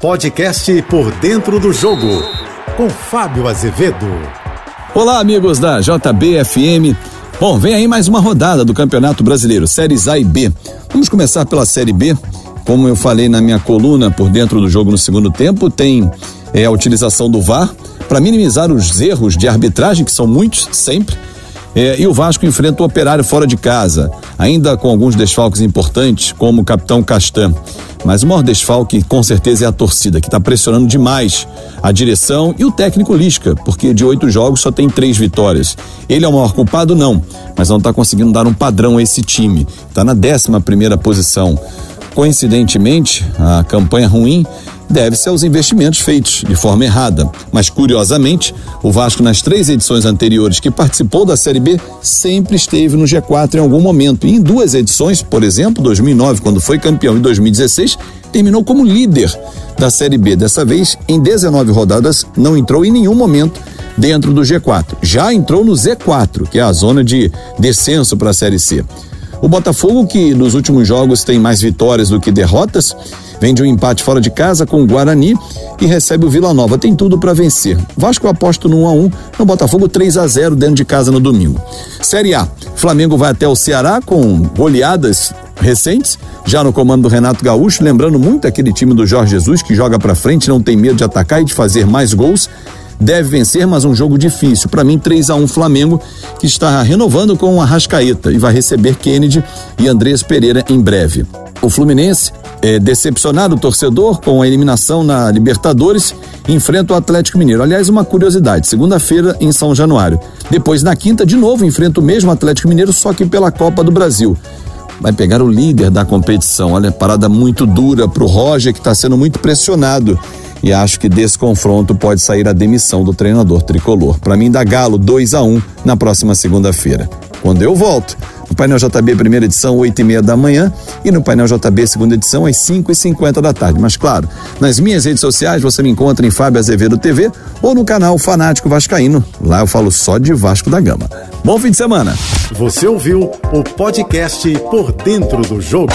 Podcast Por Dentro do Jogo, com Fábio Azevedo. Olá, amigos da JBFM. Bom, vem aí mais uma rodada do Campeonato Brasileiro, Séries A e B. Vamos começar pela Série B. Como eu falei na minha coluna por dentro do jogo no segundo tempo, tem é, a utilização do VAR para minimizar os erros de arbitragem, que são muitos, sempre. É, e o Vasco enfrenta o Operário fora de casa, ainda com alguns desfalques importantes, como o capitão Castan. Mas o maior desfalque, com certeza, é a torcida, que está pressionando demais a direção e o técnico Lisca, porque de oito jogos só tem três vitórias. Ele é o maior culpado? Não, mas não está conseguindo dar um padrão a esse time. Está na décima primeira posição. Coincidentemente, a campanha ruim deve-se aos investimentos feitos de forma errada. Mas, curiosamente, o Vasco, nas três edições anteriores que participou da Série B, sempre esteve no G4 em algum momento. E em duas edições, por exemplo, 2009, quando foi campeão, e 2016, terminou como líder da Série B. Dessa vez, em 19 rodadas, não entrou em nenhum momento dentro do G4. Já entrou no Z4, que é a zona de descenso para a Série C. O Botafogo, que nos últimos jogos tem mais vitórias do que derrotas, vem de um empate fora de casa com o Guarani e recebe o Vila Nova. Tem tudo para vencer. Vasco aposto no 1 a 1 no Botafogo 3 a 0 dentro de casa no domingo. Série A. Flamengo vai até o Ceará com goleadas recentes, já no comando do Renato Gaúcho, lembrando muito aquele time do Jorge Jesus que joga para frente, não tem medo de atacar e de fazer mais gols deve vencer, mas um jogo difícil. Para mim, 3 a 1 Flamengo, que está renovando com o Arrascaeta e vai receber Kennedy e Andrés Pereira em breve. O Fluminense, é, decepcionado o torcedor com a eliminação na Libertadores, enfrenta o Atlético Mineiro. Aliás, uma curiosidade: segunda-feira em São Januário. Depois, na quinta, de novo, enfrenta o mesmo Atlético Mineiro, só que pela Copa do Brasil. Vai pegar o líder da competição. Olha, parada muito dura para o Roger, que está sendo muito pressionado e acho que desse confronto pode sair a demissão do treinador tricolor. Para mim, dá Galo 2 a 1 um na próxima segunda-feira. Quando eu volto, no painel JB primeira edição, 8 e meia da manhã, e no painel JB segunda edição, às 5 e 50 da tarde. Mas claro, nas minhas redes sociais você me encontra em Fábio Azevedo TV ou no canal Fanático Vascaíno. Lá eu falo só de Vasco da Gama. Bom fim de semana. Você ouviu o podcast Por Dentro do Jogo.